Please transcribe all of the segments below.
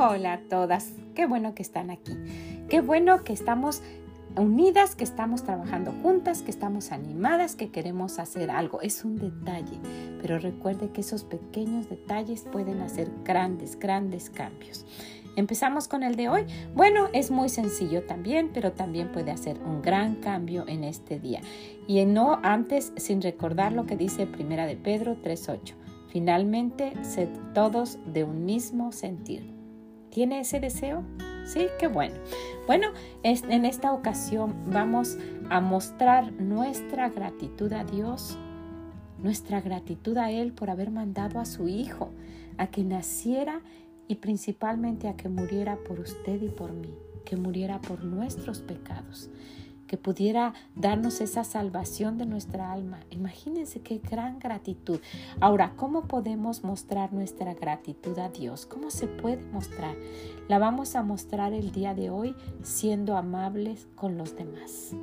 Hola a todas, qué bueno que están aquí. Qué bueno que estamos unidas, que estamos trabajando juntas, que estamos animadas, que queremos hacer algo. Es un detalle, pero recuerde que esos pequeños detalles pueden hacer grandes, grandes cambios. Empezamos con el de hoy. Bueno, es muy sencillo también, pero también puede hacer un gran cambio en este día. Y no antes sin recordar lo que dice Primera de Pedro 3.8. Finalmente, sed todos de un mismo sentir. ¿Tiene ese deseo? Sí, qué bueno. Bueno, en esta ocasión vamos a mostrar nuestra gratitud a Dios, nuestra gratitud a Él por haber mandado a su Hijo a que naciera y principalmente a que muriera por usted y por mí, que muriera por nuestros pecados que pudiera darnos esa salvación de nuestra alma. Imagínense qué gran gratitud. Ahora, ¿cómo podemos mostrar nuestra gratitud a Dios? ¿Cómo se puede mostrar? La vamos a mostrar el día de hoy siendo amables con los demás.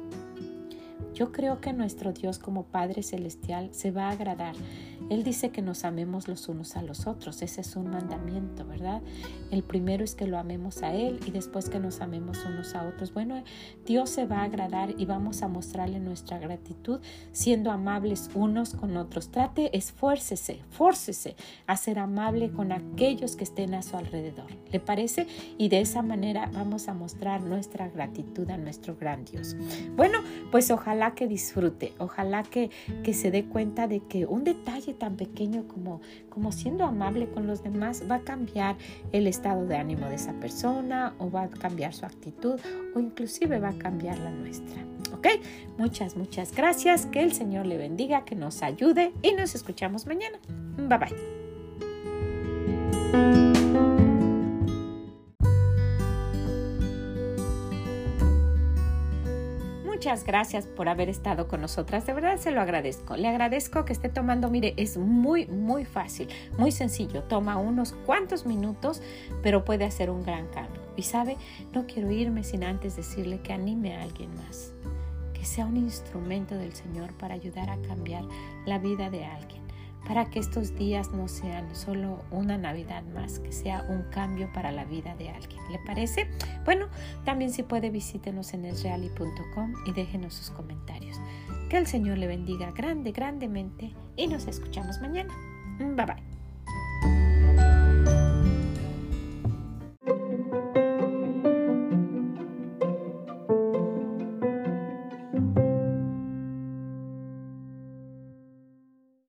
Yo creo que nuestro Dios como Padre Celestial se va a agradar. Él dice que nos amemos los unos a los otros. Ese es un mandamiento, ¿verdad? El primero es que lo amemos a Él y después que nos amemos unos a otros. Bueno, Dios se va a agradar y vamos a mostrarle nuestra gratitud siendo amables unos con otros. Trate, esfuércese, fórcese a ser amable con aquellos que estén a su alrededor. ¿Le parece? Y de esa manera vamos a mostrar nuestra gratitud a nuestro gran Dios. Bueno, pues ojalá que disfrute, ojalá que, que se dé cuenta de que un detalle tan pequeño como, como siendo amable con los demás va a cambiar el estado de ánimo de esa persona o va a cambiar su actitud o inclusive va a cambiar la nuestra. ¿Ok? Muchas, muchas gracias. Que el Señor le bendiga, que nos ayude y nos escuchamos mañana. Bye bye. Muchas gracias por haber estado con nosotras. De verdad se lo agradezco. Le agradezco que esté tomando, mire, es muy, muy fácil, muy sencillo. Toma unos cuantos minutos, pero puede hacer un gran cambio. Y sabe, no quiero irme sin antes decirle que anime a alguien más, que sea un instrumento del Señor para ayudar a cambiar la vida de alguien para que estos días no sean solo una Navidad más, que sea un cambio para la vida de alguien. ¿Le parece? Bueno, también si puede visítenos en esreali.com y déjenos sus comentarios. Que el Señor le bendiga grande, grandemente y nos escuchamos mañana. Bye bye.